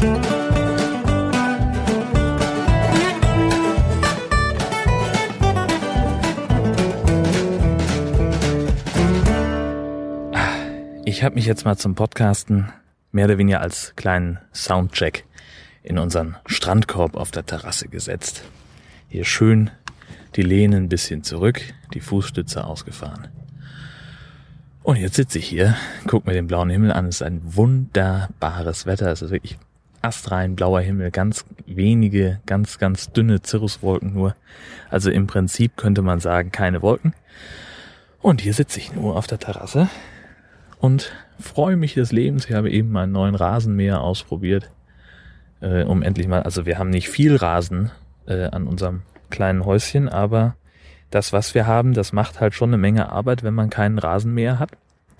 Ich habe mich jetzt mal zum Podcasten mehr oder weniger als kleinen Soundcheck in unseren Strandkorb auf der Terrasse gesetzt. Hier schön die Lehne ein bisschen zurück, die Fußstütze ausgefahren. Und jetzt sitze ich hier, guck mir den blauen Himmel an. Es ist ein wunderbares Wetter. Es ist wirklich astrein blauer Himmel, ganz wenige, ganz, ganz dünne Cirruswolken nur. Also im Prinzip könnte man sagen, keine Wolken. Und hier sitze ich nur auf der Terrasse und freue mich des Lebens. Ich habe eben meinen neuen Rasenmäher ausprobiert, äh, um endlich mal, also wir haben nicht viel Rasen äh, an unserem kleinen Häuschen, aber das, was wir haben, das macht halt schon eine Menge Arbeit, wenn man keinen Rasenmäher hat,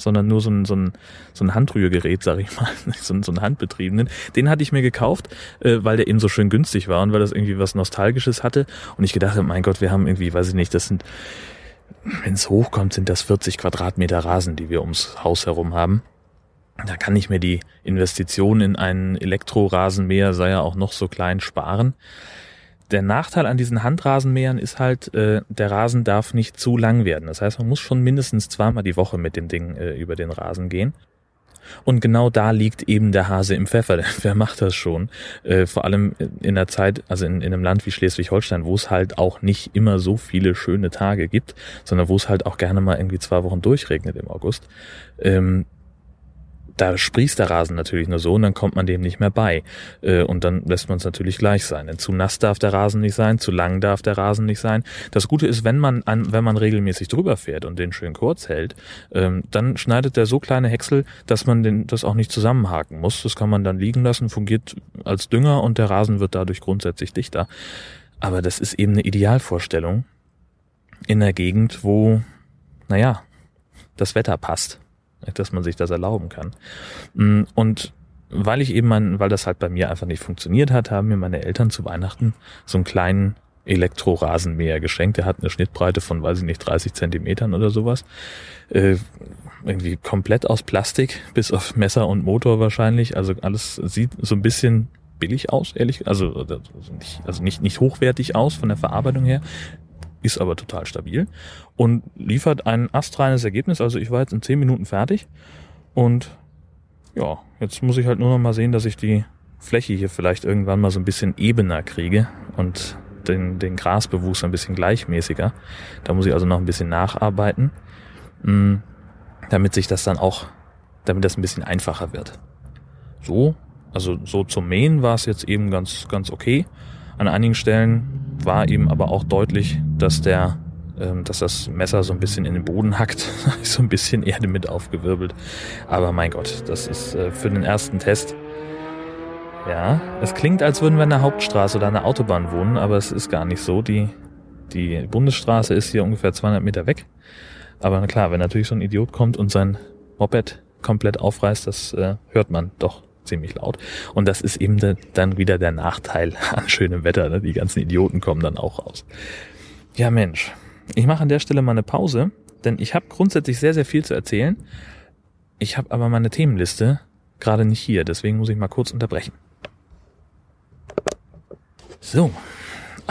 sondern nur so ein, so ein, so ein Handrührgerät, sag ich mal, so, ein, so einen handbetriebenen. Den hatte ich mir gekauft, äh, weil der eben so schön günstig war und weil das irgendwie was Nostalgisches hatte. Und ich gedacht mein Gott, wir haben irgendwie, weiß ich nicht, das sind wenn es hochkommt, sind das 40 Quadratmeter Rasen, die wir ums Haus herum haben. Da kann ich mir die Investition in einen Elektrorasenmäher, sei ja auch noch so klein, sparen. Der Nachteil an diesen Handrasenmähern ist halt, äh, der Rasen darf nicht zu lang werden. Das heißt, man muss schon mindestens zweimal die Woche mit dem Ding äh, über den Rasen gehen. Und genau da liegt eben der Hase im Pfeffer. Wer macht das schon? Äh, vor allem in der Zeit, also in, in einem Land wie Schleswig-Holstein, wo es halt auch nicht immer so viele schöne Tage gibt, sondern wo es halt auch gerne mal irgendwie zwei Wochen durchregnet im August. Ähm, da sprießt der Rasen natürlich nur so und dann kommt man dem nicht mehr bei. Äh, und dann lässt man es natürlich gleich sein. Denn zu nass darf der Rasen nicht sein, zu lang darf der Rasen nicht sein. Das Gute ist, wenn man an, wenn man regelmäßig drüber fährt und den schön kurz hält, ähm, dann schneidet der so kleine Häcksel, dass man den, das auch nicht zusammenhaken muss. Das kann man dann liegen lassen, fungiert als Dünger und der Rasen wird dadurch grundsätzlich dichter. Aber das ist eben eine Idealvorstellung in der Gegend, wo, naja, das Wetter passt dass man sich das erlauben kann. Mm, und weil ich eben mein, weil das halt bei mir einfach nicht funktioniert hat, haben mir meine Eltern zu Weihnachten so einen kleinen Elektrorasenmäher geschenkt. Der hat eine Schnittbreite von, weiß ich nicht, 30 Zentimetern oder sowas. Äh, irgendwie komplett aus Plastik, bis auf Messer und Motor wahrscheinlich. Also alles sieht so ein bisschen billig aus, ehrlich. Also, also nicht, also nicht, nicht hochwertig aus von der Verarbeitung her ist aber total stabil und liefert ein astreines Ergebnis. Also ich war jetzt in zehn Minuten fertig und ja, jetzt muss ich halt nur noch mal sehen, dass ich die Fläche hier vielleicht irgendwann mal so ein bisschen ebener kriege und den, den Grasbewuchs ein bisschen gleichmäßiger. Da muss ich also noch ein bisschen nacharbeiten, mm, damit sich das dann auch, damit das ein bisschen einfacher wird. So, also so zum Mähen war es jetzt eben ganz, ganz okay. An einigen Stellen war eben aber auch deutlich, dass der, ähm, dass das Messer so ein bisschen in den Boden hackt, so ein bisschen Erde mit aufgewirbelt. Aber mein Gott, das ist äh, für den ersten Test. Ja, es klingt, als würden wir an der Hauptstraße oder an der Autobahn wohnen, aber es ist gar nicht so. Die, die Bundesstraße ist hier ungefähr 200 Meter weg. Aber klar, wenn natürlich so ein Idiot kommt und sein Moped komplett aufreißt, das äh, hört man doch ziemlich laut. Und das ist eben dann wieder der Nachteil an schönem Wetter. Ne? Die ganzen Idioten kommen dann auch raus. Ja Mensch, ich mache an der Stelle mal eine Pause, denn ich habe grundsätzlich sehr, sehr viel zu erzählen. Ich habe aber meine Themenliste gerade nicht hier, deswegen muss ich mal kurz unterbrechen. So,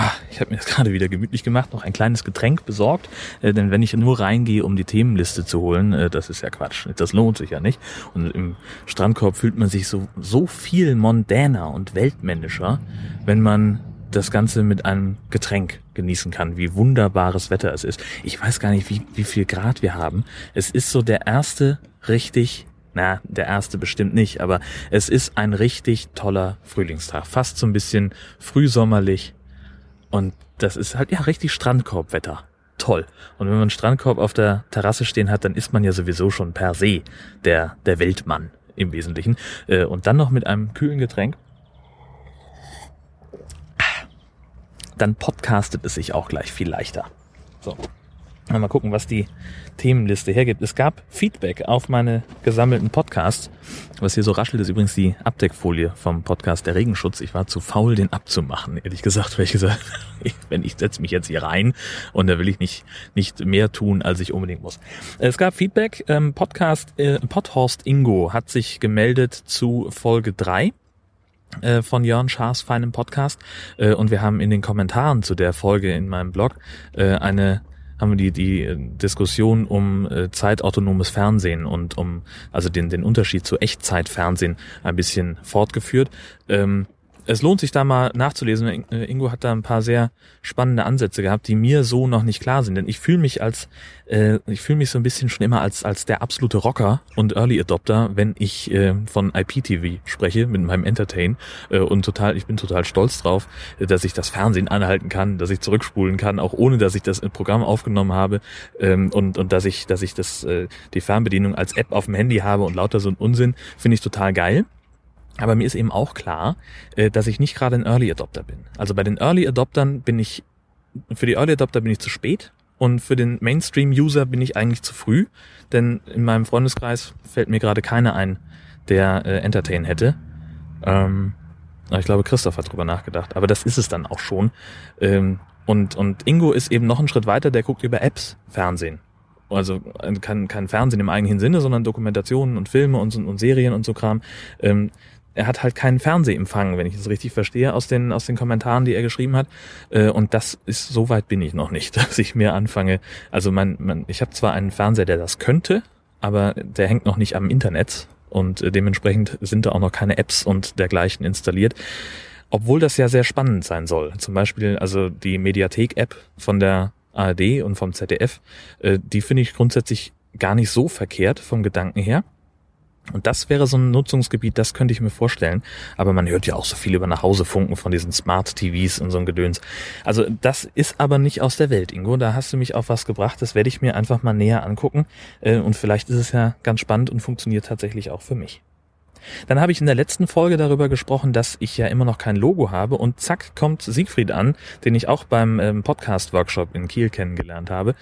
Ah, ich habe mir das gerade wieder gemütlich gemacht, noch ein kleines Getränk besorgt, äh, denn wenn ich nur reingehe, um die Themenliste zu holen, äh, das ist ja Quatsch, das lohnt sich ja nicht. Und im Strandkorb fühlt man sich so so viel mondäner und weltmännischer, wenn man das Ganze mit einem Getränk genießen kann, wie wunderbares Wetter es ist. Ich weiß gar nicht, wie, wie viel Grad wir haben. Es ist so der erste richtig na, der erste bestimmt nicht, aber es ist ein richtig toller Frühlingstag. Fast so ein bisschen frühsommerlich, und das ist halt ja richtig Strandkorbwetter. Toll. Und wenn man einen Strandkorb auf der Terrasse stehen hat, dann ist man ja sowieso schon per se der, der Weltmann im Wesentlichen. Äh, und dann noch mit einem kühlen Getränk. Dann podcastet es sich auch gleich viel leichter. So. Mal gucken, was die Themenliste hergibt. Es gab Feedback auf meine gesammelten Podcasts. Was hier so raschelt, ist übrigens die Abdeckfolie vom Podcast Der Regenschutz. Ich war zu faul, den abzumachen, ehrlich gesagt, weil ich gesagt wenn ich setze mich jetzt hier rein und da will ich nicht, nicht mehr tun, als ich unbedingt muss. Es gab Feedback. Ähm, Podcast, äh, Podhorst Ingo hat sich gemeldet zu Folge drei äh, von Jörn Schaas feinem Podcast äh, und wir haben in den Kommentaren zu der Folge in meinem Blog äh, eine haben wir die, die äh, Diskussion um äh, zeitautonomes Fernsehen und um also den, den Unterschied zu Echtzeitfernsehen ein bisschen fortgeführt. Ähm, es lohnt sich da mal nachzulesen. Äh, Ingo hat da ein paar sehr spannende Ansätze gehabt, die mir so noch nicht klar sind. Denn ich fühle mich als, äh, ich fühle mich so ein bisschen schon immer als als der absolute Rocker und Early Adopter, wenn ich äh, von IPTV spreche mit meinem Entertain äh, und total, ich bin total stolz drauf, dass ich das Fernsehen anhalten kann, dass ich zurückspulen kann, auch ohne dass ich das Programm aufgenommen habe ähm, und und dass ich dass ich das äh, die Fernbedienung als App auf dem Handy habe und lauter so ein Unsinn finde ich total geil. Aber mir ist eben auch klar, äh, dass ich nicht gerade ein Early Adopter bin. Also bei den Early Adoptern bin ich, für die Early Adopter bin ich zu spät und für den Mainstream-User bin ich eigentlich zu früh, denn in meinem Freundeskreis fällt mir gerade keiner ein, der äh, Entertain hätte. Ähm, ich glaube, Christoph hat drüber nachgedacht, aber das ist es dann auch schon. Ähm, und, und Ingo ist eben noch einen Schritt weiter, der guckt über Apps Fernsehen. Also äh, kein, kein Fernsehen im eigentlichen Sinne, sondern Dokumentationen und Filme und, und Serien und so Kram. Ähm, er hat halt keinen Fernsehempfang, wenn ich es richtig verstehe, aus den, aus den Kommentaren, die er geschrieben hat. Äh, und das ist, so weit bin ich noch nicht, dass ich mir anfange. Also mein, mein ich habe zwar einen Fernseher, der das könnte, aber der hängt noch nicht am Internet und äh, dementsprechend sind da auch noch keine Apps und dergleichen installiert. Obwohl das ja sehr spannend sein soll. Zum Beispiel also die Mediathek-App von der ARD und vom ZDF, äh, die finde ich grundsätzlich gar nicht so verkehrt vom Gedanken her. Und das wäre so ein Nutzungsgebiet, das könnte ich mir vorstellen. Aber man hört ja auch so viel über Nachhausefunken von diesen Smart TVs und so ein Gedöns. Also das ist aber nicht aus der Welt, Ingo. Da hast du mich auf was gebracht. Das werde ich mir einfach mal näher angucken. Äh, und vielleicht ist es ja ganz spannend und funktioniert tatsächlich auch für mich. Dann habe ich in der letzten Folge darüber gesprochen, dass ich ja immer noch kein Logo habe und zack kommt Siegfried an, den ich auch beim ähm, Podcast-Workshop in Kiel kennengelernt habe.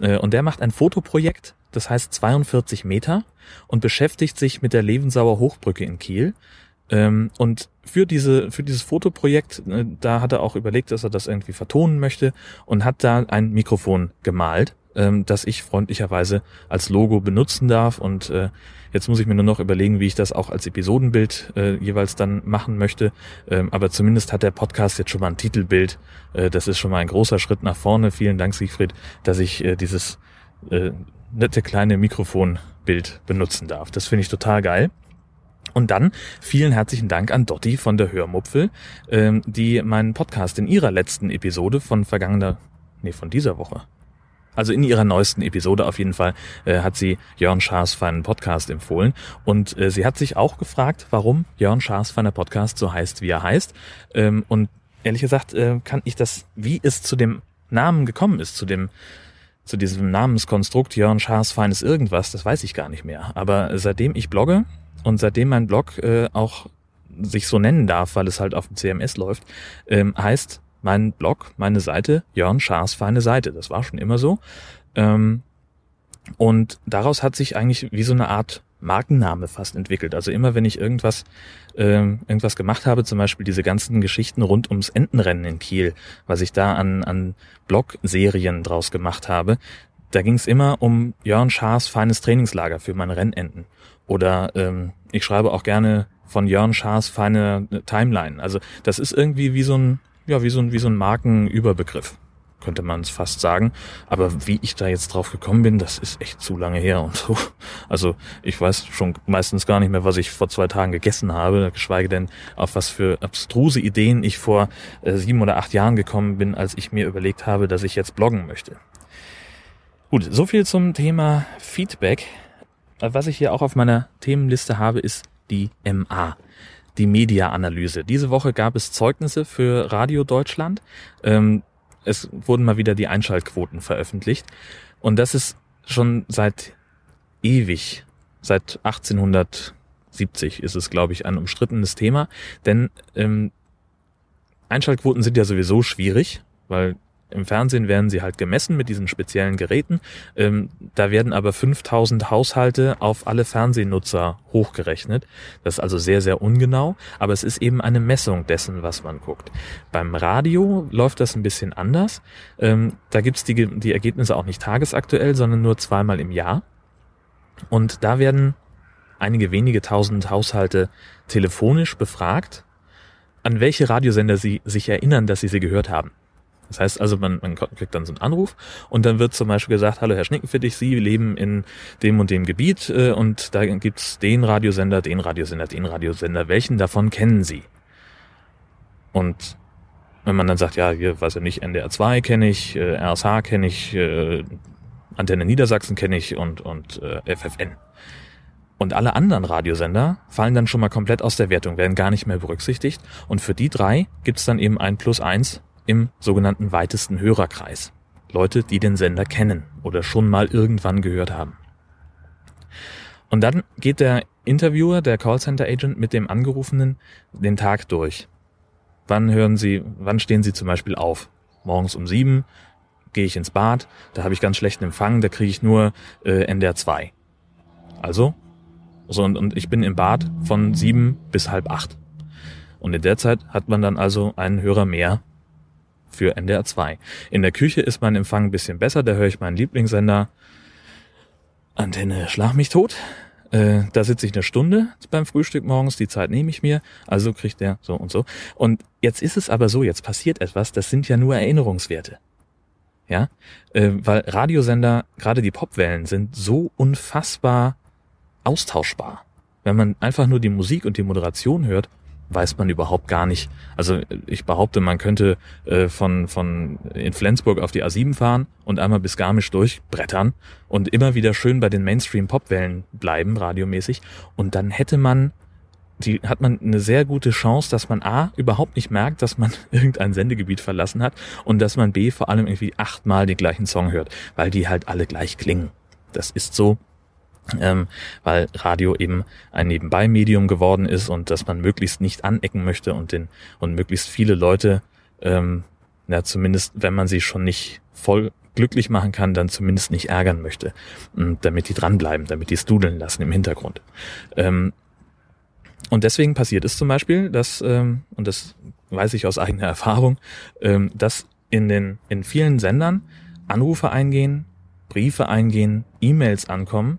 Äh, und der macht ein Fotoprojekt das heißt 42 Meter und beschäftigt sich mit der Levensauer Hochbrücke in Kiel. Ähm, und für diese, für dieses Fotoprojekt, äh, da hat er auch überlegt, dass er das irgendwie vertonen möchte und hat da ein Mikrofon gemalt, ähm, das ich freundlicherweise als Logo benutzen darf. Und äh, jetzt muss ich mir nur noch überlegen, wie ich das auch als Episodenbild äh, jeweils dann machen möchte. Ähm, aber zumindest hat der Podcast jetzt schon mal ein Titelbild. Das ist schon mal ein großer Schritt nach vorne. Vielen Dank, Siegfried, dass ich dieses nette kleine Mikrofonbild benutzen darf. Das finde ich total geil. Und dann vielen herzlichen Dank an Dotti von der Hörmupfel, ähm, die meinen Podcast in ihrer letzten Episode von vergangener, nee, von dieser Woche. Also in ihrer neuesten Episode auf jeden Fall äh, hat sie Jörn Schaas feinen Podcast empfohlen. Und äh, sie hat sich auch gefragt, warum Jörn Schaas feiner Podcast so heißt, wie er heißt. Ähm, und ehrlich gesagt äh, kann ich das, wie es zu dem Namen gekommen ist, zu dem zu diesem Namenskonstrukt Jörn Schaas feines irgendwas, das weiß ich gar nicht mehr. Aber seitdem ich blogge und seitdem mein Blog äh, auch sich so nennen darf, weil es halt auf dem CMS läuft, ähm, heißt mein Blog, meine Seite Jörn Schaas feine Seite. Das war schon immer so. Ähm, und daraus hat sich eigentlich wie so eine Art Markenname fast entwickelt. Also immer wenn ich irgendwas, äh, irgendwas gemacht habe, zum Beispiel diese ganzen Geschichten rund ums Entenrennen in Kiel, was ich da an, an Blog-Serien draus gemacht habe, da ging es immer um Jörn Schaas feines Trainingslager für meine Rennenten. Oder ähm, ich schreibe auch gerne von Jörn Schaas feine Timeline. Also das ist irgendwie wie so ein, ja, wie so ein, wie so ein Markenüberbegriff könnte man es fast sagen. Aber wie ich da jetzt drauf gekommen bin, das ist echt zu lange her und so. Also ich weiß schon meistens gar nicht mehr, was ich vor zwei Tagen gegessen habe, geschweige denn, auf was für abstruse Ideen ich vor äh, sieben oder acht Jahren gekommen bin, als ich mir überlegt habe, dass ich jetzt bloggen möchte. Gut, so viel zum Thema Feedback. Was ich hier auch auf meiner Themenliste habe, ist die MA die Media-Analyse. Diese Woche gab es Zeugnisse für Radio Deutschland. Ähm, es wurden mal wieder die Einschaltquoten veröffentlicht. Und das ist schon seit ewig, seit 1870 ist es, glaube ich, ein umstrittenes Thema. Denn ähm, Einschaltquoten sind ja sowieso schwierig, weil im Fernsehen werden sie halt gemessen mit diesen speziellen Geräten. Ähm, da werden aber 5000 Haushalte auf alle Fernsehnutzer hochgerechnet. Das ist also sehr, sehr ungenau, aber es ist eben eine Messung dessen, was man guckt. Beim Radio läuft das ein bisschen anders. Ähm, da gibt's die, die Ergebnisse auch nicht tagesaktuell, sondern nur zweimal im Jahr. Und da werden einige wenige tausend Haushalte telefonisch befragt an welche Radiosender sie sich erinnern, dass sie sie gehört haben. Das heißt also, man, man kriegt dann so einen Anruf und dann wird zum Beispiel gesagt, hallo Herr Schnickenfittig, Sie leben in dem und dem Gebiet äh, und da gibt's den Radiosender, den Radiosender, den Radiosender. Welchen davon kennen Sie? Und wenn man dann sagt, ja, hier weiß ich nicht, NDR 2 kenne ich, äh, RSH kenne ich, äh, Antenne Niedersachsen kenne ich und, und äh, FFN. Und alle anderen Radiosender fallen dann schon mal komplett aus der Wertung, werden gar nicht mehr berücksichtigt. Und für die drei gibt's dann eben ein Plus eins im sogenannten weitesten Hörerkreis. Leute, die den Sender kennen oder schon mal irgendwann gehört haben. Und dann geht der Interviewer, der Callcenter Agent mit dem Angerufenen den Tag durch. Wann hören Sie, wann stehen Sie zum Beispiel auf? Morgens um sieben gehe ich ins Bad, da habe ich ganz schlechten Empfang, da kriege ich nur äh, NDR 2. Also, so und, und ich bin im Bad von sieben bis halb acht. Und in der Zeit hat man dann also einen Hörer mehr für NDR 2. In der Küche ist mein Empfang ein bisschen besser, da höre ich meinen Lieblingssender Antenne Schlag mich tot. Äh, da sitze ich eine Stunde beim Frühstück morgens, die Zeit nehme ich mir, also kriegt der so und so. Und jetzt ist es aber so, jetzt passiert etwas, das sind ja nur Erinnerungswerte. Ja, äh, weil Radiosender, gerade die Popwellen, sind so unfassbar austauschbar. Wenn man einfach nur die Musik und die Moderation hört, weiß man überhaupt gar nicht. Also ich behaupte, man könnte äh, von, von in Flensburg auf die A7 fahren und einmal bis Garmisch durchbrettern und immer wieder schön bei den Mainstream-Popwellen bleiben, radiomäßig. Und dann hätte man die hat man eine sehr gute Chance, dass man A überhaupt nicht merkt, dass man irgendein Sendegebiet verlassen hat und dass man B vor allem irgendwie achtmal den gleichen Song hört, weil die halt alle gleich klingen. Das ist so ähm, weil Radio eben ein Nebenbei-Medium geworden ist und dass man möglichst nicht anecken möchte und den und möglichst viele Leute, ähm, ja zumindest wenn man sie schon nicht voll glücklich machen kann, dann zumindest nicht ärgern möchte, und damit die dranbleiben, damit die studeln lassen im Hintergrund. Ähm, und deswegen passiert es zum Beispiel, dass ähm, und das weiß ich aus eigener Erfahrung, ähm, dass in den in vielen Sendern Anrufe eingehen, Briefe eingehen, E-Mails ankommen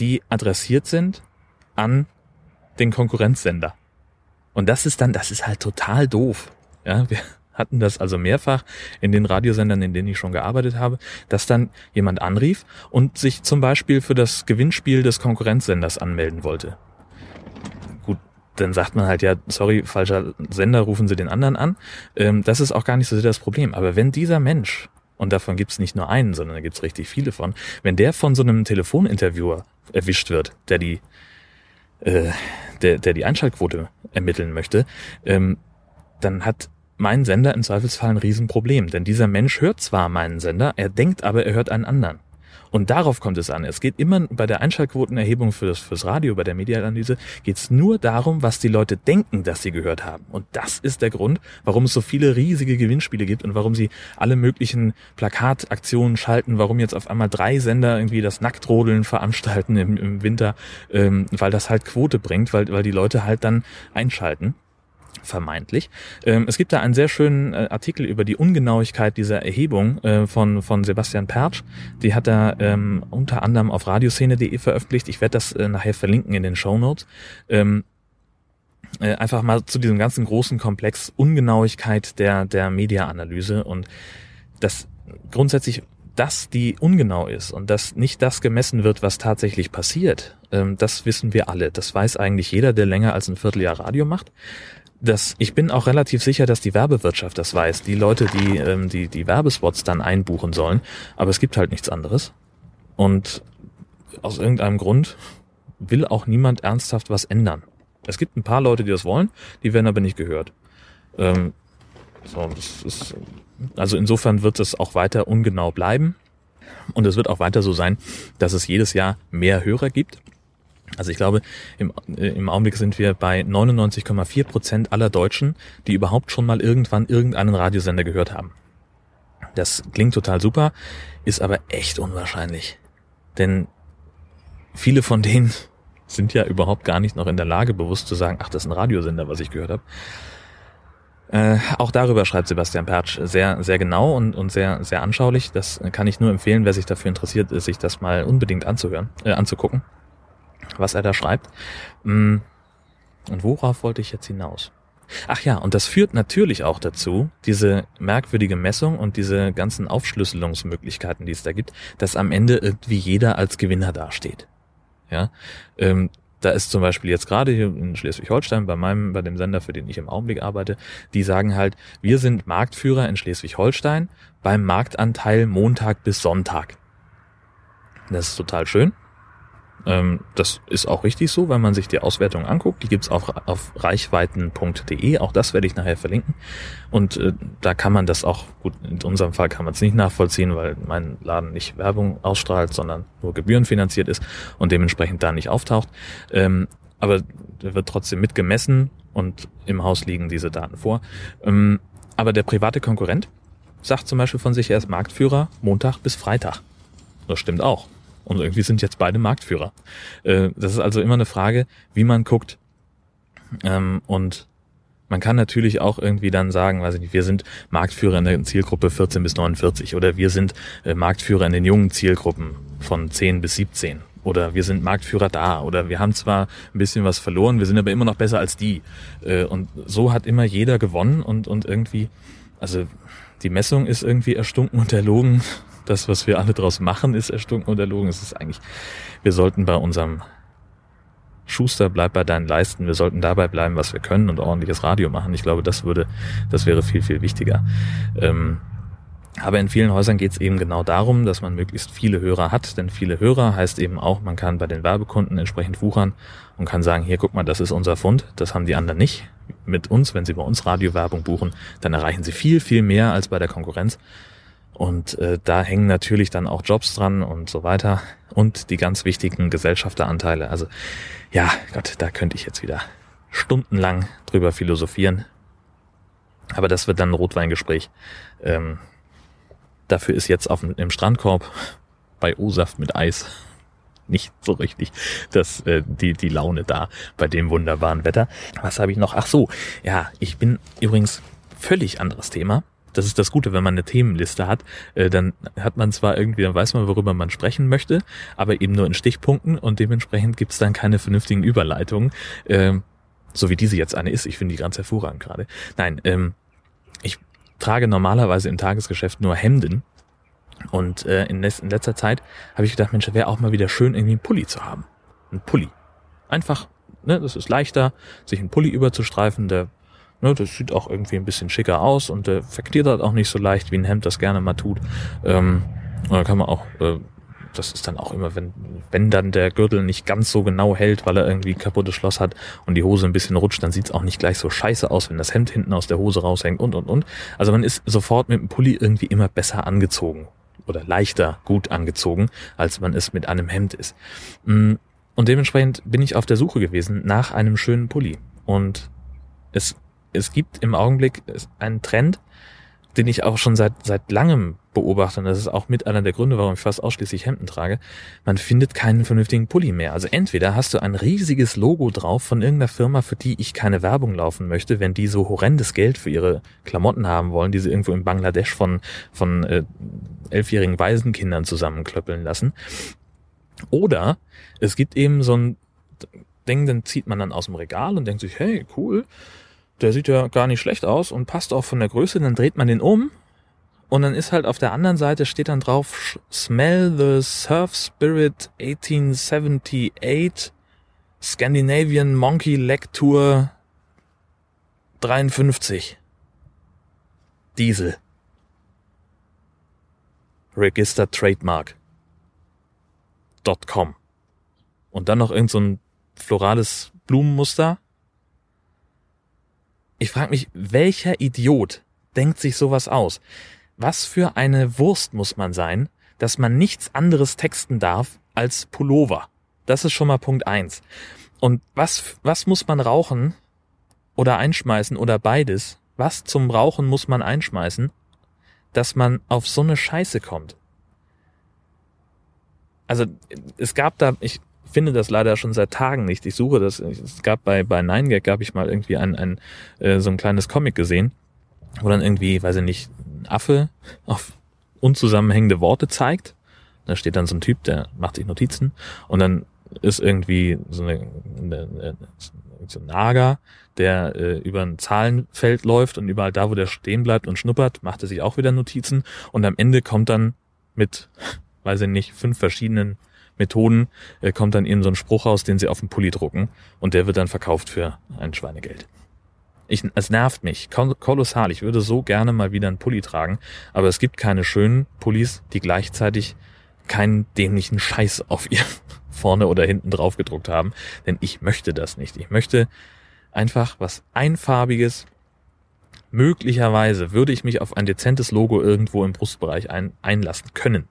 die adressiert sind an den Konkurrenzsender. Und das ist dann, das ist halt total doof. Ja, wir hatten das also mehrfach in den Radiosendern, in denen ich schon gearbeitet habe, dass dann jemand anrief und sich zum Beispiel für das Gewinnspiel des Konkurrenzsenders anmelden wollte. Gut, dann sagt man halt, ja, sorry, falscher Sender, rufen Sie den anderen an. Ähm, das ist auch gar nicht so sehr das Problem. Aber wenn dieser Mensch und davon gibt's nicht nur einen, sondern da gibt's richtig viele von, wenn der von so einem Telefoninterviewer erwischt wird, der die, äh, der, der die Einschaltquote ermitteln möchte, ähm, dann hat mein Sender im Zweifelsfall ein Riesenproblem. Denn dieser Mensch hört zwar meinen Sender, er denkt aber, er hört einen anderen. Und darauf kommt es an. Es geht immer bei der Einschaltquotenerhebung fürs, fürs Radio, bei der Mediaanalyse, geht es nur darum, was die Leute denken, dass sie gehört haben. Und das ist der Grund, warum es so viele riesige Gewinnspiele gibt und warum sie alle möglichen Plakataktionen schalten, warum jetzt auf einmal drei Sender irgendwie das Nacktrodeln veranstalten im, im Winter, ähm, weil das halt Quote bringt, weil, weil die Leute halt dann einschalten vermeintlich. Ähm, es gibt da einen sehr schönen äh, Artikel über die Ungenauigkeit dieser Erhebung äh, von, von Sebastian Pertsch. Die hat er ähm, unter anderem auf radioszene.de veröffentlicht. Ich werde das äh, nachher verlinken in den Show Notes. Ähm, äh, einfach mal zu diesem ganzen großen Komplex Ungenauigkeit der, der Mediaanalyse und das grundsätzlich dass die ungenau ist und dass nicht das gemessen wird, was tatsächlich passiert, ähm, das wissen wir alle. Das weiß eigentlich jeder, der länger als ein Vierteljahr Radio macht das, ich bin auch relativ sicher, dass die Werbewirtschaft das weiß. Die Leute, die ähm, die, die Werbespots dann einbuchen sollen. Aber es gibt halt nichts anderes. Und aus irgendeinem Grund will auch niemand ernsthaft was ändern. Es gibt ein paar Leute, die das wollen, die werden aber nicht gehört. Ähm, so, das ist, also insofern wird es auch weiter ungenau bleiben. Und es wird auch weiter so sein, dass es jedes Jahr mehr Hörer gibt. Also ich glaube, im, äh, im Augenblick sind wir bei 99,4 Prozent aller Deutschen, die überhaupt schon mal irgendwann irgendeinen Radiosender gehört haben. Das klingt total super, ist aber echt unwahrscheinlich. Denn viele von denen sind ja überhaupt gar nicht noch in der Lage, bewusst zu sagen, ach, das ist ein Radiosender, was ich gehört habe. Äh, auch darüber schreibt Sebastian Pertsch sehr, sehr genau und, und sehr, sehr anschaulich. Das kann ich nur empfehlen, wer sich dafür interessiert, sich das mal unbedingt anzuhören, äh, anzugucken was er da schreibt. Mm. Und worauf wollte ich jetzt hinaus? Ach ja, und das führt natürlich auch dazu, diese merkwürdige Messung und diese ganzen Aufschlüsselungsmöglichkeiten, die es da gibt, dass am Ende irgendwie jeder als Gewinner dasteht. Ja, ähm, da ist zum Beispiel jetzt gerade hier in Schleswig-Holstein bei meinem, bei dem Sender, für den ich im Augenblick arbeite, die sagen halt, wir sind Marktführer in Schleswig-Holstein beim Marktanteil Montag bis Sonntag. Das ist total schön. Ähm, das ist auch richtig so, wenn man sich die Auswertung anguckt. Die gibt's auch auf reichweiten.de. Auch das werde ich nachher verlinken. Und äh, da kann man das auch, gut, in unserem Fall kann man es nicht nachvollziehen, weil mein Laden nicht Werbung ausstrahlt, sondern nur gebührenfinanziert ist und dementsprechend da nicht auftaucht. Ähm, aber der wird trotzdem mitgemessen und im Haus liegen diese Daten vor. Ähm, aber der private Konkurrent sagt zum Beispiel von sich, er ist Marktführer Montag bis Freitag. Das stimmt auch. Und irgendwie sind jetzt beide Marktführer. Äh, das ist also immer eine Frage, wie man guckt. Ähm, und man kann natürlich auch irgendwie dann sagen, weiß ich nicht, wir sind Marktführer in der Zielgruppe 14 bis 49 oder wir sind äh, Marktführer in den jungen Zielgruppen von 10 bis 17 oder wir sind Marktführer da oder wir haben zwar ein bisschen was verloren, wir sind aber immer noch besser als die. Äh, und so hat immer jeder gewonnen und, und irgendwie, also die Messung ist irgendwie erstunken und erlogen das, was wir alle draus machen, ist erstunken und erlogen. Es ist eigentlich, wir sollten bei unserem Schuster, bleib bei deinen Leisten. Wir sollten dabei bleiben, was wir können und ordentliches Radio machen. Ich glaube, das würde, das wäre viel, viel wichtiger. Ähm, aber in vielen Häusern geht es eben genau darum, dass man möglichst viele Hörer hat, denn viele Hörer heißt eben auch, man kann bei den Werbekunden entsprechend wuchern und kann sagen, hier guck mal, das ist unser Fund, das haben die anderen nicht. Mit uns, wenn sie bei uns Radiowerbung buchen, dann erreichen sie viel, viel mehr als bei der Konkurrenz. Und äh, da hängen natürlich dann auch Jobs dran und so weiter. Und die ganz wichtigen Gesellschafteranteile. Also ja, Gott, da könnte ich jetzt wieder stundenlang drüber philosophieren. Aber das wird dann ein Rotweingespräch. Ähm, dafür ist jetzt auf im Strandkorb bei O-Saft mit Eis nicht so richtig das, äh, die, die Laune da bei dem wunderbaren Wetter. Was habe ich noch? Ach so, ja, ich bin übrigens völlig anderes Thema das ist das Gute, wenn man eine Themenliste hat, äh, dann hat man zwar irgendwie, dann weiß man, worüber man sprechen möchte, aber eben nur in Stichpunkten und dementsprechend gibt es dann keine vernünftigen Überleitungen, äh, so wie diese jetzt eine ist. Ich finde die ganz hervorragend gerade. Nein, ähm, ich trage normalerweise im Tagesgeschäft nur Hemden und äh, in, in letzter Zeit habe ich gedacht, Mensch, wäre auch mal wieder schön, irgendwie einen Pulli zu haben. Ein Pulli. Einfach, ne, das ist leichter, sich einen Pulli überzustreifen, der Ne, das sieht auch irgendwie ein bisschen schicker aus und äh, verklettert auch nicht so leicht, wie ein Hemd das gerne mal tut. Ähm, und da kann man auch, äh, das ist dann auch immer, wenn, wenn dann der Gürtel nicht ganz so genau hält, weil er irgendwie kaputtes Schloss hat und die Hose ein bisschen rutscht, dann sieht's auch nicht gleich so scheiße aus, wenn das Hemd hinten aus der Hose raushängt und und und. Also man ist sofort mit dem Pulli irgendwie immer besser angezogen oder leichter gut angezogen, als man es mit einem Hemd ist. Mm, und dementsprechend bin ich auf der Suche gewesen nach einem schönen Pulli. Und es es gibt im Augenblick einen Trend, den ich auch schon seit, seit langem beobachte, und das ist auch mit einer der Gründe, warum ich fast ausschließlich Hemden trage, man findet keinen vernünftigen Pulli mehr. Also entweder hast du ein riesiges Logo drauf von irgendeiner Firma, für die ich keine Werbung laufen möchte, wenn die so horrendes Geld für ihre Klamotten haben wollen, die sie irgendwo in Bangladesch von, von äh, elfjährigen Waisenkindern zusammenklöppeln lassen. Oder es gibt eben so ein Ding, dann zieht man dann aus dem Regal und denkt sich, hey, cool, der sieht ja gar nicht schlecht aus und passt auch von der Größe, dann dreht man den um und dann ist halt auf der anderen Seite steht dann drauf Smell the Surf Spirit 1878 Scandinavian Monkey Leg Tour 53 Diesel. Registered Trademark .com. Und dann noch irgend so ein florales Blumenmuster. Ich frage mich, welcher Idiot denkt sich sowas aus? Was für eine Wurst muss man sein, dass man nichts anderes texten darf als Pullover? Das ist schon mal Punkt eins. Und was, was muss man rauchen oder einschmeißen oder beides? Was zum Rauchen muss man einschmeißen, dass man auf so eine Scheiße kommt? Also es gab da, ich finde das leider schon seit Tagen nicht. Ich suche das. Es gab bei, bei 9gag gab ich mal irgendwie ein, ein äh, so ein kleines Comic gesehen, wo dann irgendwie, weiß ich nicht, Affe auf unzusammenhängende Worte zeigt. Da steht dann so ein Typ, der macht sich Notizen und dann ist irgendwie so, eine, eine, so ein Nager, der äh, über ein Zahlenfeld läuft und überall da, wo der stehen bleibt und schnuppert, macht er sich auch wieder Notizen und am Ende kommt dann mit, weiß ich nicht, fünf verschiedenen Methoden, äh, kommt dann eben so ein Spruch raus, den sie auf den Pulli drucken und der wird dann verkauft für ein Schweinegeld. Ich, es nervt mich kolossal. Ich würde so gerne mal wieder einen Pulli tragen, aber es gibt keine schönen Pullis, die gleichzeitig keinen dämlichen Scheiß auf ihr vorne oder hinten drauf gedruckt haben, denn ich möchte das nicht. Ich möchte einfach was einfarbiges. Möglicherweise würde ich mich auf ein dezentes Logo irgendwo im Brustbereich ein, einlassen können.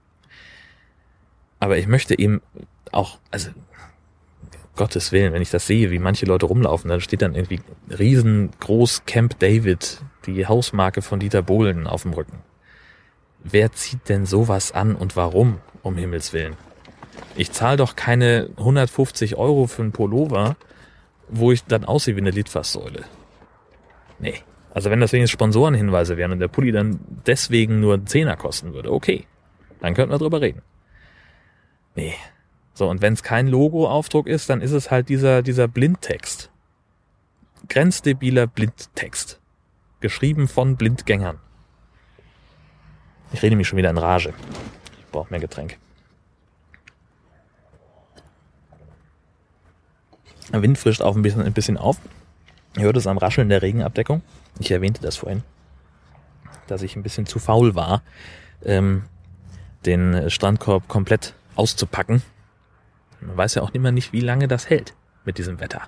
Aber ich möchte eben auch, also Gottes Willen, wenn ich das sehe, wie manche Leute rumlaufen, dann steht dann irgendwie riesengroß Camp David, die Hausmarke von Dieter Bohlen auf dem Rücken. Wer zieht denn sowas an und warum, um Himmels Willen? Ich zahle doch keine 150 Euro für einen Pullover, wo ich dann aussehe wie eine Litfaßsäule. Nee. Also wenn das wenigstens Sponsorenhinweise wären und der Pulli dann deswegen nur einen Zehner kosten würde, okay. Dann könnten wir drüber reden. Nee. So, und wenn es kein Logo-Aufdruck ist, dann ist es halt dieser, dieser Blindtext. Grenzdebiler Blindtext. Geschrieben von Blindgängern. Ich rede mich schon wieder in Rage. Ich brauche mehr Getränk. Der Wind frischt auch ein bisschen, ein bisschen auf. Ihr hört es am Rascheln der Regenabdeckung. Ich erwähnte das vorhin, dass ich ein bisschen zu faul war, ähm, den Strandkorb komplett auszupacken. Man weiß ja auch immer nicht, wie lange das hält mit diesem Wetter.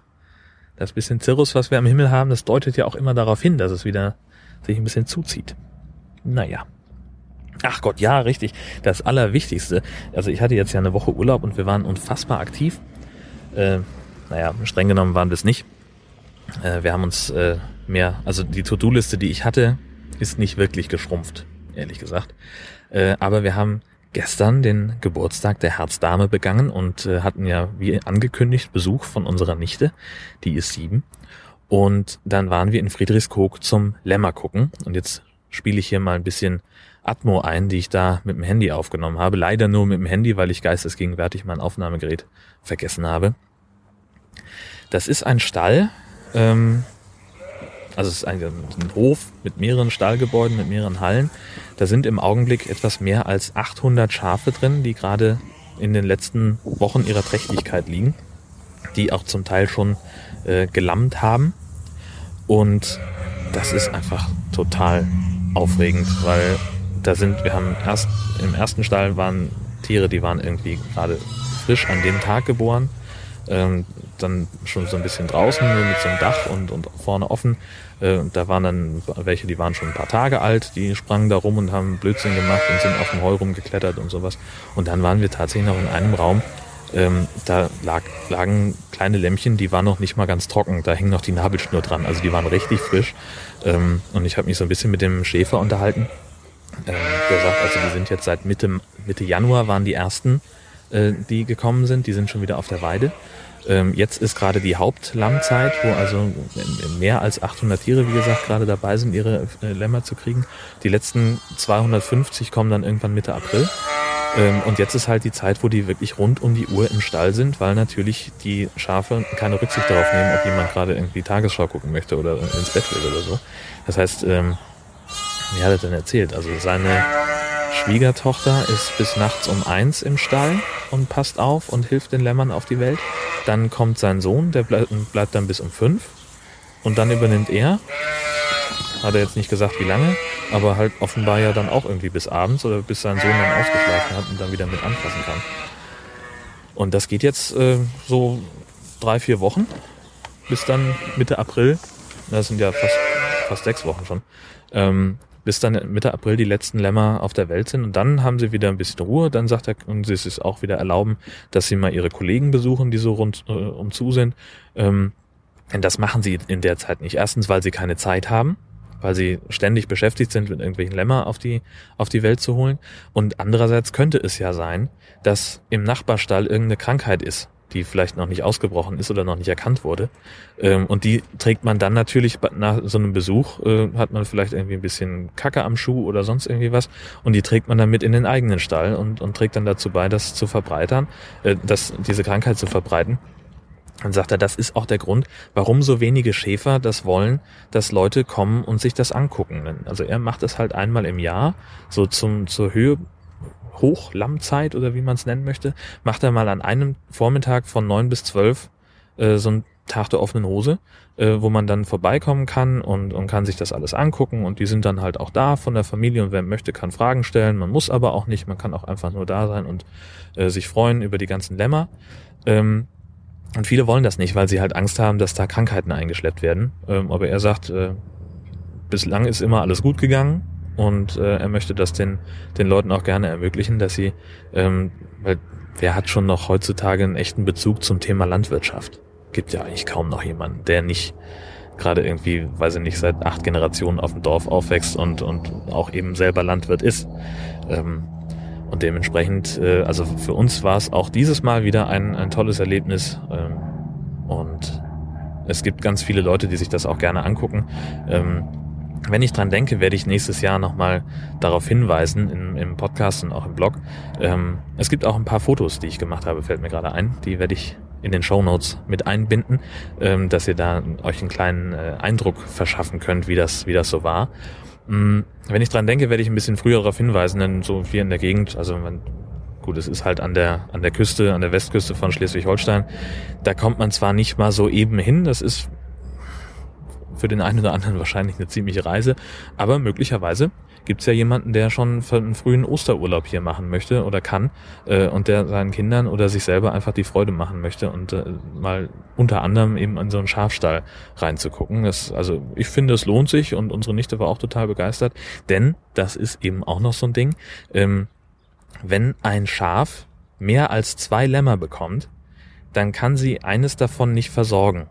Das bisschen Zirrus, was wir am Himmel haben, das deutet ja auch immer darauf hin, dass es wieder sich ein bisschen zuzieht. Naja. Ach Gott, ja, richtig. Das Allerwichtigste. Also ich hatte jetzt ja eine Woche Urlaub und wir waren unfassbar aktiv. Äh, naja, streng genommen waren wir es nicht. Äh, wir haben uns äh, mehr, also die To-Do-Liste, die ich hatte, ist nicht wirklich geschrumpft, ehrlich gesagt. Äh, aber wir haben gestern den Geburtstag der Herzdame begangen und äh, hatten ja, wie angekündigt, Besuch von unserer Nichte, die ist sieben. Und dann waren wir in Friedrichskoog zum Lämmer gucken. Und jetzt spiele ich hier mal ein bisschen Atmo ein, die ich da mit dem Handy aufgenommen habe. Leider nur mit dem Handy, weil ich geistesgegenwärtig mein Aufnahmegerät vergessen habe. Das ist ein Stall, ähm, also es ist ein, ein, Hof mit mehreren Stallgebäuden, mit mehreren Hallen. Da sind im Augenblick etwas mehr als 800 Schafe drin, die gerade in den letzten Wochen ihrer Trächtigkeit liegen, die auch zum Teil schon äh, gelammt haben. Und das ist einfach total aufregend, weil da sind, wir haben erst im ersten Stall waren Tiere, die waren irgendwie gerade frisch an dem Tag geboren. Ähm, dann schon so ein bisschen draußen, nur mit so einem Dach und, und vorne offen. Äh, da waren dann welche, die waren schon ein paar Tage alt, die sprangen da rum und haben Blödsinn gemacht und sind auf dem Heu rumgeklettert und sowas. Und dann waren wir tatsächlich noch in einem Raum, ähm, da lag, lagen kleine Lämmchen, die waren noch nicht mal ganz trocken, da hing noch die Nabelschnur dran, also die waren richtig frisch. Ähm, und ich habe mich so ein bisschen mit dem Schäfer unterhalten. Ähm, der sagt, also die sind jetzt seit Mitte, Mitte Januar waren die ersten, äh, die gekommen sind, die sind schon wieder auf der Weide. Ähm, jetzt ist gerade die Hauptlammzeit, wo also mehr als 800 Tiere, wie gesagt, gerade dabei sind, ihre äh, Lämmer zu kriegen. Die letzten 250 kommen dann irgendwann Mitte April. Ähm, und jetzt ist halt die Zeit, wo die wirklich rund um die Uhr im Stall sind, weil natürlich die Schafe keine Rücksicht darauf nehmen, ob jemand gerade irgendwie Tagesschau gucken möchte oder ins Bett will oder so. Das heißt, ähm, wie hat er denn erzählt? Also seine Schwiegertochter ist bis nachts um eins im Stall und passt auf und hilft den Lämmern auf die Welt. Dann kommt sein Sohn, der bleibt, bleibt dann bis um fünf. Und dann übernimmt er, hat er jetzt nicht gesagt wie lange, aber halt offenbar ja dann auch irgendwie bis abends oder bis sein Sohn dann ausgeschlafen hat und dann wieder mit anfassen kann. Und das geht jetzt äh, so drei, vier Wochen, bis dann Mitte April, das sind ja fast, fast sechs Wochen schon, ähm, bis dann Mitte April die letzten Lämmer auf der Welt sind und dann haben sie wieder ein bisschen Ruhe. Dann sagt er, und sie es auch wieder erlauben, dass sie mal ihre Kollegen besuchen, die so rund äh, um zu sind. Ähm, denn das machen sie in der Zeit nicht. Erstens, weil sie keine Zeit haben, weil sie ständig beschäftigt sind, mit irgendwelchen Lämmer auf die, auf die Welt zu holen. Und andererseits könnte es ja sein, dass im Nachbarstall irgendeine Krankheit ist die vielleicht noch nicht ausgebrochen ist oder noch nicht erkannt wurde. Ähm, und die trägt man dann natürlich nach so einem Besuch, äh, hat man vielleicht irgendwie ein bisschen Kacke am Schuh oder sonst irgendwie was. Und die trägt man dann mit in den eigenen Stall und, und trägt dann dazu bei, das zu verbreitern, äh, das, diese Krankheit zu verbreiten. Dann sagt er, das ist auch der Grund, warum so wenige Schäfer das wollen, dass Leute kommen und sich das angucken. Also er macht es halt einmal im Jahr, so zum, zur Höhe, Hochlammzeit oder wie man es nennen möchte, macht er mal an einem Vormittag von neun bis zwölf äh, so ein Tag der offenen Hose, äh, wo man dann vorbeikommen kann und, und kann sich das alles angucken und die sind dann halt auch da von der Familie und wer möchte, kann Fragen stellen. Man muss aber auch nicht, man kann auch einfach nur da sein und äh, sich freuen über die ganzen Lämmer. Ähm, und viele wollen das nicht, weil sie halt Angst haben, dass da Krankheiten eingeschleppt werden. Ähm, aber er sagt, äh, bislang ist immer alles gut gegangen und äh, er möchte das den, den Leuten auch gerne ermöglichen, dass sie, ähm, weil wer hat schon noch heutzutage einen echten Bezug zum Thema Landwirtschaft? Gibt ja eigentlich kaum noch jemanden, der nicht gerade irgendwie, weiß ich nicht, seit acht Generationen auf dem Dorf aufwächst und, und auch eben selber Landwirt ist. Ähm, und dementsprechend, äh, also für uns war es auch dieses Mal wieder ein, ein tolles Erlebnis. Ähm, und es gibt ganz viele Leute, die sich das auch gerne angucken. Ähm, wenn ich dran denke, werde ich nächstes Jahr nochmal darauf hinweisen, im, im, Podcast und auch im Blog. Ähm, es gibt auch ein paar Fotos, die ich gemacht habe, fällt mir gerade ein. Die werde ich in den Show Notes mit einbinden, ähm, dass ihr da euch einen kleinen äh, Eindruck verschaffen könnt, wie das, wie das so war. Mm, wenn ich dran denke, werde ich ein bisschen früher darauf hinweisen, denn so hier in der Gegend, also man, gut, es ist halt an der, an der Küste, an der Westküste von Schleswig-Holstein, da kommt man zwar nicht mal so eben hin, das ist für den einen oder anderen wahrscheinlich eine ziemliche Reise, aber möglicherweise gibt es ja jemanden, der schon einen frühen Osterurlaub hier machen möchte oder kann äh, und der seinen Kindern oder sich selber einfach die Freude machen möchte und äh, mal unter anderem eben in so einen Schafstall reinzugucken. Das, also ich finde, es lohnt sich und unsere Nichte war auch total begeistert, denn das ist eben auch noch so ein Ding. Ähm, wenn ein Schaf mehr als zwei Lämmer bekommt, dann kann sie eines davon nicht versorgen.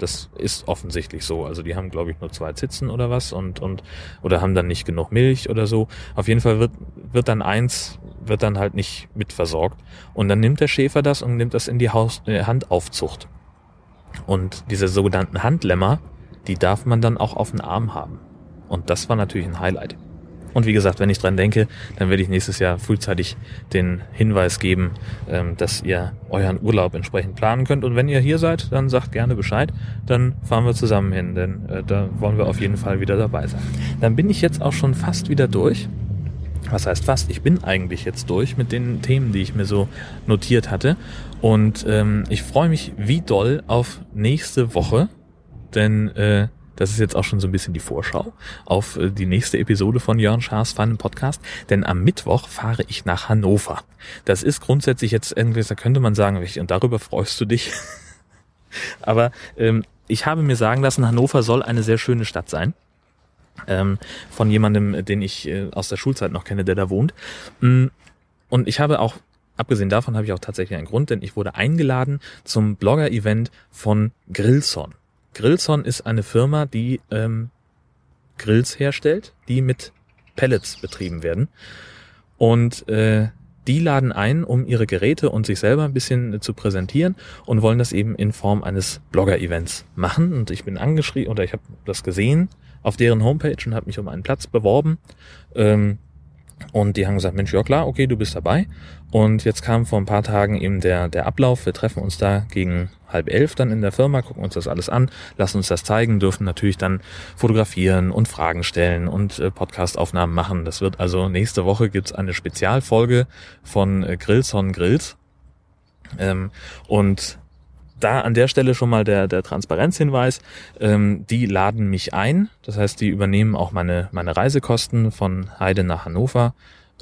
Das ist offensichtlich so. Also die haben, glaube ich, nur zwei Zitzen oder was und, und, oder haben dann nicht genug Milch oder so. Auf jeden Fall wird, wird dann eins, wird dann halt nicht mitversorgt. Und dann nimmt der Schäfer das und nimmt das in die Haus, äh, Handaufzucht. Und diese sogenannten Handlämmer, die darf man dann auch auf den Arm haben. Und das war natürlich ein Highlight. Und wie gesagt, wenn ich dran denke, dann werde ich nächstes Jahr frühzeitig den Hinweis geben, ähm, dass ihr euren Urlaub entsprechend planen könnt. Und wenn ihr hier seid, dann sagt gerne Bescheid. Dann fahren wir zusammen hin, denn äh, da wollen wir auf jeden Fall wieder dabei sein. Dann bin ich jetzt auch schon fast wieder durch. Was heißt fast? Ich bin eigentlich jetzt durch mit den Themen, die ich mir so notiert hatte. Und ähm, ich freue mich wie doll auf nächste Woche, denn äh, das ist jetzt auch schon so ein bisschen die Vorschau auf äh, die nächste Episode von Jörn Schaas Fun Podcast. Denn am Mittwoch fahre ich nach Hannover. Das ist grundsätzlich jetzt irgendwie, da könnte man sagen, und darüber freust du dich. Aber ähm, ich habe mir sagen lassen, Hannover soll eine sehr schöne Stadt sein. Ähm, von jemandem, den ich äh, aus der Schulzeit noch kenne, der da wohnt. Mm, und ich habe auch Abgesehen davon habe ich auch tatsächlich einen Grund, denn ich wurde eingeladen zum Blogger-Event von Grillson. Grillson ist eine Firma, die ähm, Grills herstellt, die mit Pellets betrieben werden. Und äh, die laden ein, um ihre Geräte und sich selber ein bisschen zu präsentieren und wollen das eben in Form eines Blogger-Events machen. Und ich bin angeschrieben oder ich habe das gesehen auf deren Homepage und habe mich um einen Platz beworben. Ähm, und die haben gesagt, Mensch, ja klar, okay, du bist dabei. Und jetzt kam vor ein paar Tagen eben der, der Ablauf. Wir treffen uns da gegen halb elf dann in der Firma, gucken uns das alles an, lassen uns das zeigen, dürfen natürlich dann fotografieren und Fragen stellen und äh, Podcastaufnahmen machen. Das wird also nächste Woche gibt's eine Spezialfolge von äh, Grills on Grills. Ähm, und da an der Stelle schon mal der, der Transparenzhinweis. Ähm, die laden mich ein. Das heißt, die übernehmen auch meine, meine Reisekosten von Heide nach Hannover.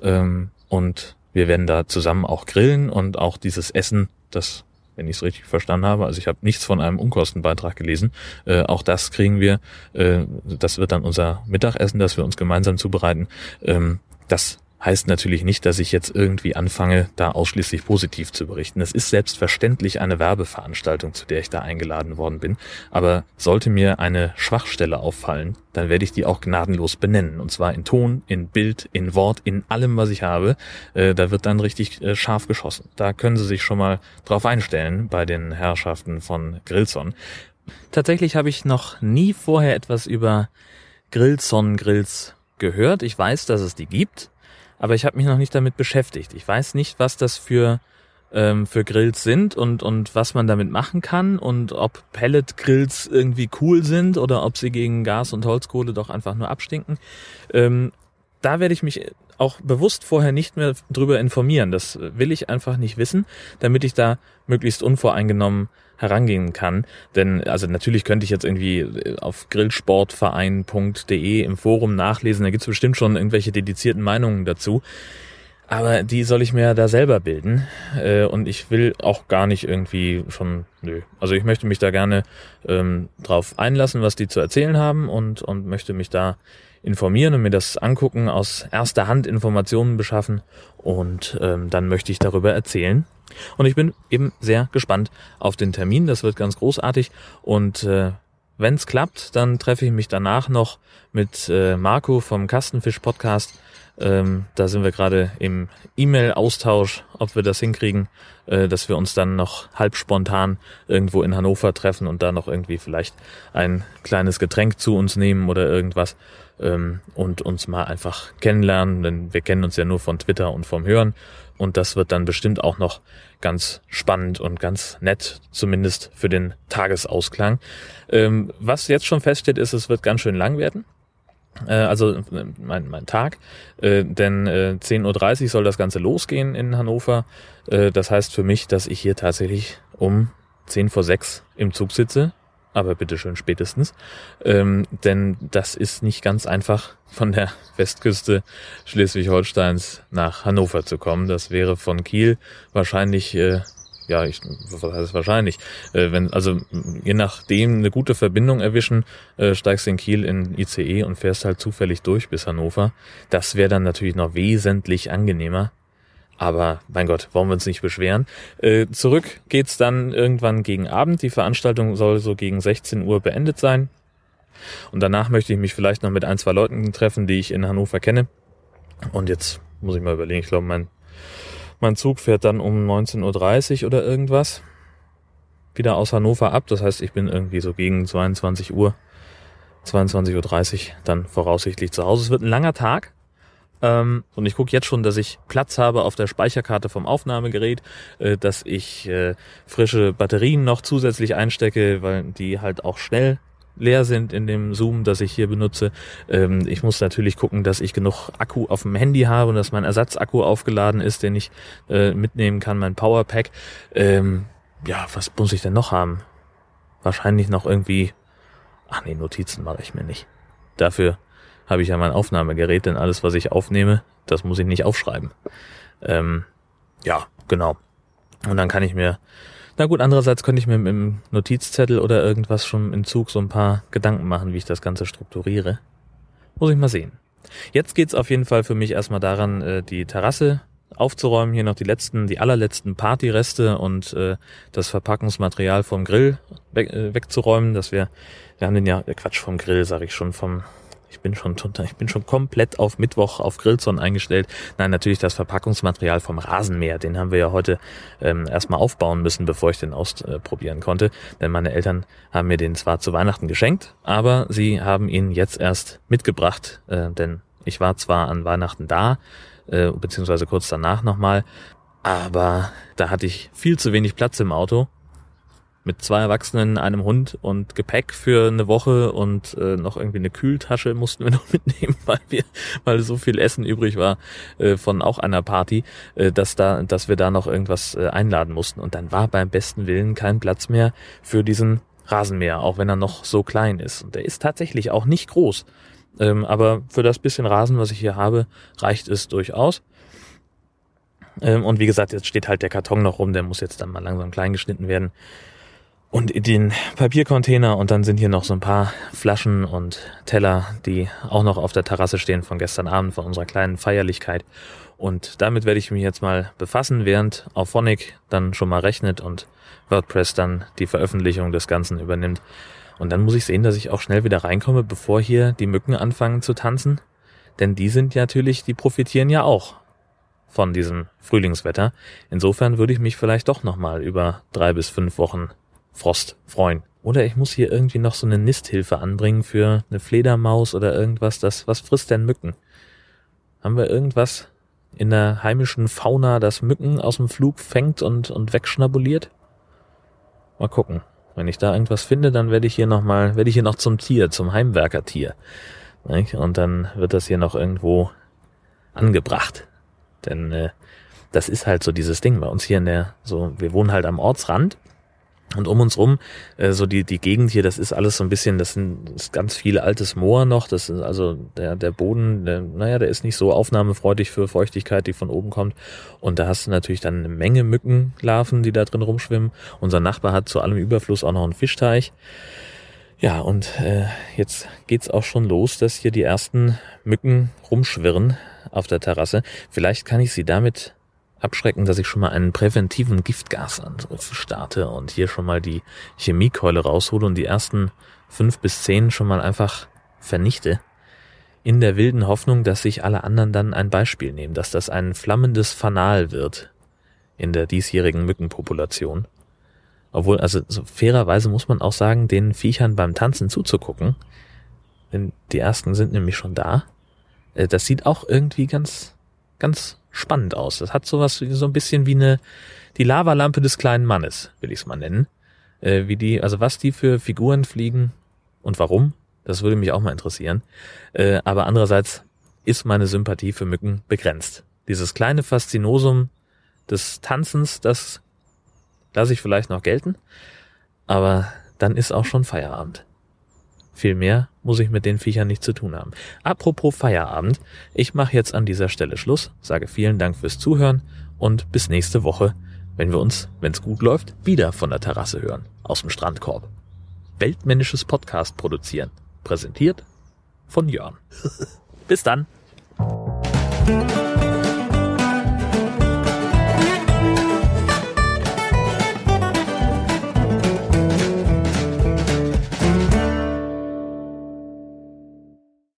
Ähm, und wir werden da zusammen auch grillen und auch dieses Essen, das, wenn ich es richtig verstanden habe, also ich habe nichts von einem Unkostenbeitrag gelesen, äh, auch das kriegen wir. Äh, das wird dann unser Mittagessen, das wir uns gemeinsam zubereiten. Ähm, das heißt natürlich nicht, dass ich jetzt irgendwie anfange, da ausschließlich positiv zu berichten. Es ist selbstverständlich eine Werbeveranstaltung, zu der ich da eingeladen worden bin. Aber sollte mir eine Schwachstelle auffallen, dann werde ich die auch gnadenlos benennen. Und zwar in Ton, in Bild, in Wort, in allem, was ich habe. Äh, da wird dann richtig äh, scharf geschossen. Da können Sie sich schon mal drauf einstellen bei den Herrschaften von Grillson. Tatsächlich habe ich noch nie vorher etwas über Grillson Grills gehört. Ich weiß, dass es die gibt aber ich habe mich noch nicht damit beschäftigt. Ich weiß nicht, was das für ähm, für Grills sind und und was man damit machen kann und ob Pellet Grills irgendwie cool sind oder ob sie gegen Gas und Holzkohle doch einfach nur abstinken. Ähm, da werde ich mich auch bewusst vorher nicht mehr drüber informieren. Das will ich einfach nicht wissen, damit ich da möglichst unvoreingenommen herangehen kann. Denn also natürlich könnte ich jetzt irgendwie äh, auf grillsportverein.de im Forum nachlesen, da gibt's bestimmt schon irgendwelche dedizierten Meinungen dazu. Aber die soll ich mir da selber bilden. Äh, und ich will auch gar nicht irgendwie schon, nö. Also ich möchte mich da gerne ähm, drauf einlassen, was die zu erzählen haben und, und möchte mich da informieren und mir das angucken, aus erster Hand Informationen beschaffen und ähm, dann möchte ich darüber erzählen. Und ich bin eben sehr gespannt auf den Termin. Das wird ganz großartig. Und äh, wenn es klappt, dann treffe ich mich danach noch mit äh, Marco vom Kastenfisch Podcast. Ähm, da sind wir gerade im E-Mail-Austausch, ob wir das hinkriegen, äh, dass wir uns dann noch halb spontan irgendwo in Hannover treffen und da noch irgendwie vielleicht ein kleines Getränk zu uns nehmen oder irgendwas ähm, und uns mal einfach kennenlernen, denn wir kennen uns ja nur von Twitter und vom Hören und das wird dann bestimmt auch noch ganz spannend und ganz nett, zumindest für den Tagesausklang. Ähm, was jetzt schon feststeht, ist, es wird ganz schön lang werden. Äh, also äh, mein, mein Tag, äh, denn äh, 10.30 Uhr soll das Ganze losgehen in Hannover. Das heißt für mich, dass ich hier tatsächlich um 10 vor 6 im Zug sitze, aber bitteschön spätestens. Ähm, denn das ist nicht ganz einfach, von der Westküste Schleswig-Holsteins nach Hannover zu kommen. Das wäre von Kiel wahrscheinlich, äh, ja, ich, was heißt wahrscheinlich, äh, wenn, also je nachdem eine gute Verbindung erwischen, äh, steigst in Kiel in ICE und fährst halt zufällig durch bis Hannover. Das wäre dann natürlich noch wesentlich angenehmer. Aber mein Gott, wollen wir uns nicht beschweren. Äh, zurück geht's dann irgendwann gegen Abend. Die Veranstaltung soll so gegen 16 Uhr beendet sein. Und danach möchte ich mich vielleicht noch mit ein, zwei Leuten treffen, die ich in Hannover kenne. Und jetzt muss ich mal überlegen, ich glaube, mein, mein Zug fährt dann um 19.30 Uhr oder irgendwas wieder aus Hannover ab. Das heißt, ich bin irgendwie so gegen 22 Uhr, 22.30 Uhr dann voraussichtlich zu Hause. Es wird ein langer Tag. Ähm, und ich gucke jetzt schon, dass ich Platz habe auf der Speicherkarte vom Aufnahmegerät, äh, dass ich äh, frische Batterien noch zusätzlich einstecke, weil die halt auch schnell leer sind in dem Zoom, das ich hier benutze. Ähm, ich muss natürlich gucken, dass ich genug Akku auf dem Handy habe und dass mein Ersatzakku aufgeladen ist, den ich äh, mitnehmen kann, mein Powerpack. Ähm, ja, was muss ich denn noch haben? Wahrscheinlich noch irgendwie. Ach nee, Notizen mache ich mir nicht. Dafür habe ich ja mein Aufnahmegerät, denn alles, was ich aufnehme, das muss ich nicht aufschreiben. Ähm, ja, genau. Und dann kann ich mir, na gut, andererseits könnte ich mir mit dem Notizzettel oder irgendwas schon im Zug so ein paar Gedanken machen, wie ich das Ganze strukturiere. Muss ich mal sehen. Jetzt geht's auf jeden Fall für mich erstmal daran, äh, die Terrasse aufzuräumen, hier noch die letzten, die allerletzten Partyreste und äh, das Verpackungsmaterial vom Grill weg, äh, wegzuräumen, dass wir, wir haben den ja, äh, Quatsch vom Grill, sage ich schon, vom ich bin schon ich bin schon komplett auf Mittwoch auf Grillzone eingestellt. Nein, natürlich das Verpackungsmaterial vom Rasenmäher, den haben wir ja heute ähm, erstmal aufbauen müssen, bevor ich den ausprobieren konnte. Denn meine Eltern haben mir den zwar zu Weihnachten geschenkt, aber sie haben ihn jetzt erst mitgebracht, äh, denn ich war zwar an Weihnachten da, äh, beziehungsweise kurz danach nochmal, aber da hatte ich viel zu wenig Platz im Auto mit zwei Erwachsenen, einem Hund und Gepäck für eine Woche und äh, noch irgendwie eine Kühltasche mussten wir noch mitnehmen, weil wir, weil so viel Essen übrig war äh, von auch einer Party, äh, dass da, dass wir da noch irgendwas äh, einladen mussten. Und dann war beim besten Willen kein Platz mehr für diesen Rasenmäher, auch wenn er noch so klein ist. Und der ist tatsächlich auch nicht groß. Ähm, aber für das bisschen Rasen, was ich hier habe, reicht es durchaus. Ähm, und wie gesagt, jetzt steht halt der Karton noch rum, der muss jetzt dann mal langsam klein geschnitten werden. Und in den Papiercontainer und dann sind hier noch so ein paar Flaschen und Teller, die auch noch auf der Terrasse stehen von gestern Abend, von unserer kleinen Feierlichkeit. Und damit werde ich mich jetzt mal befassen, während Auphonic dann schon mal rechnet und WordPress dann die Veröffentlichung des Ganzen übernimmt. Und dann muss ich sehen, dass ich auch schnell wieder reinkomme, bevor hier die Mücken anfangen zu tanzen. Denn die sind natürlich, die profitieren ja auch von diesem Frühlingswetter. Insofern würde ich mich vielleicht doch nochmal über drei bis fünf Wochen Frost freuen. Oder ich muss hier irgendwie noch so eine Nisthilfe anbringen für eine Fledermaus oder irgendwas, das, was frisst denn Mücken? Haben wir irgendwas in der heimischen Fauna, das Mücken aus dem Flug fängt und, und wegschnabuliert? Mal gucken. Wenn ich da irgendwas finde, dann werde ich hier noch mal, werde ich hier noch zum Tier, zum Heimwerkertier. Und dann wird das hier noch irgendwo angebracht. Denn äh, das ist halt so dieses Ding bei uns hier in der, so, wir wohnen halt am Ortsrand und um uns rum, äh, so die, die Gegend hier, das ist alles so ein bisschen, das sind das ist ganz viel altes Moor noch. Das ist also der, der Boden, der, naja, der ist nicht so aufnahmefreudig für Feuchtigkeit, die von oben kommt. Und da hast du natürlich dann eine Menge Mückenlarven, die da drin rumschwimmen. Unser Nachbar hat zu allem Überfluss auch noch einen Fischteich. Ja, und äh, jetzt geht's auch schon los, dass hier die ersten Mücken rumschwirren auf der Terrasse. Vielleicht kann ich sie damit abschrecken, dass ich schon mal einen präventiven Giftgasangriff starte und hier schon mal die Chemiekeule raushole und die ersten fünf bis zehn schon mal einfach vernichte. In der wilden Hoffnung, dass sich alle anderen dann ein Beispiel nehmen, dass das ein flammendes Fanal wird in der diesjährigen Mückenpopulation. Obwohl, also so fairerweise muss man auch sagen, den Viechern beim Tanzen zuzugucken, denn die ersten sind nämlich schon da. Äh, das sieht auch irgendwie ganz, ganz spannend aus. Das hat sowas so ein bisschen wie eine die Lavalampe des kleinen Mannes, will ich es mal nennen. Äh, wie die, also was die für Figuren fliegen und warum, das würde mich auch mal interessieren. Äh, aber andererseits ist meine Sympathie für Mücken begrenzt. Dieses kleine Faszinosum des Tanzens, das lasse ich vielleicht noch gelten, aber dann ist auch schon Feierabend. Viel mehr muss ich mit den Viechern nicht zu tun haben. Apropos Feierabend, ich mache jetzt an dieser Stelle Schluss, sage vielen Dank fürs Zuhören und bis nächste Woche, wenn wir uns, wenn es gut läuft, wieder von der Terrasse hören, aus dem Strandkorb. Weltmännisches Podcast produzieren. Präsentiert von Jörn. bis dann.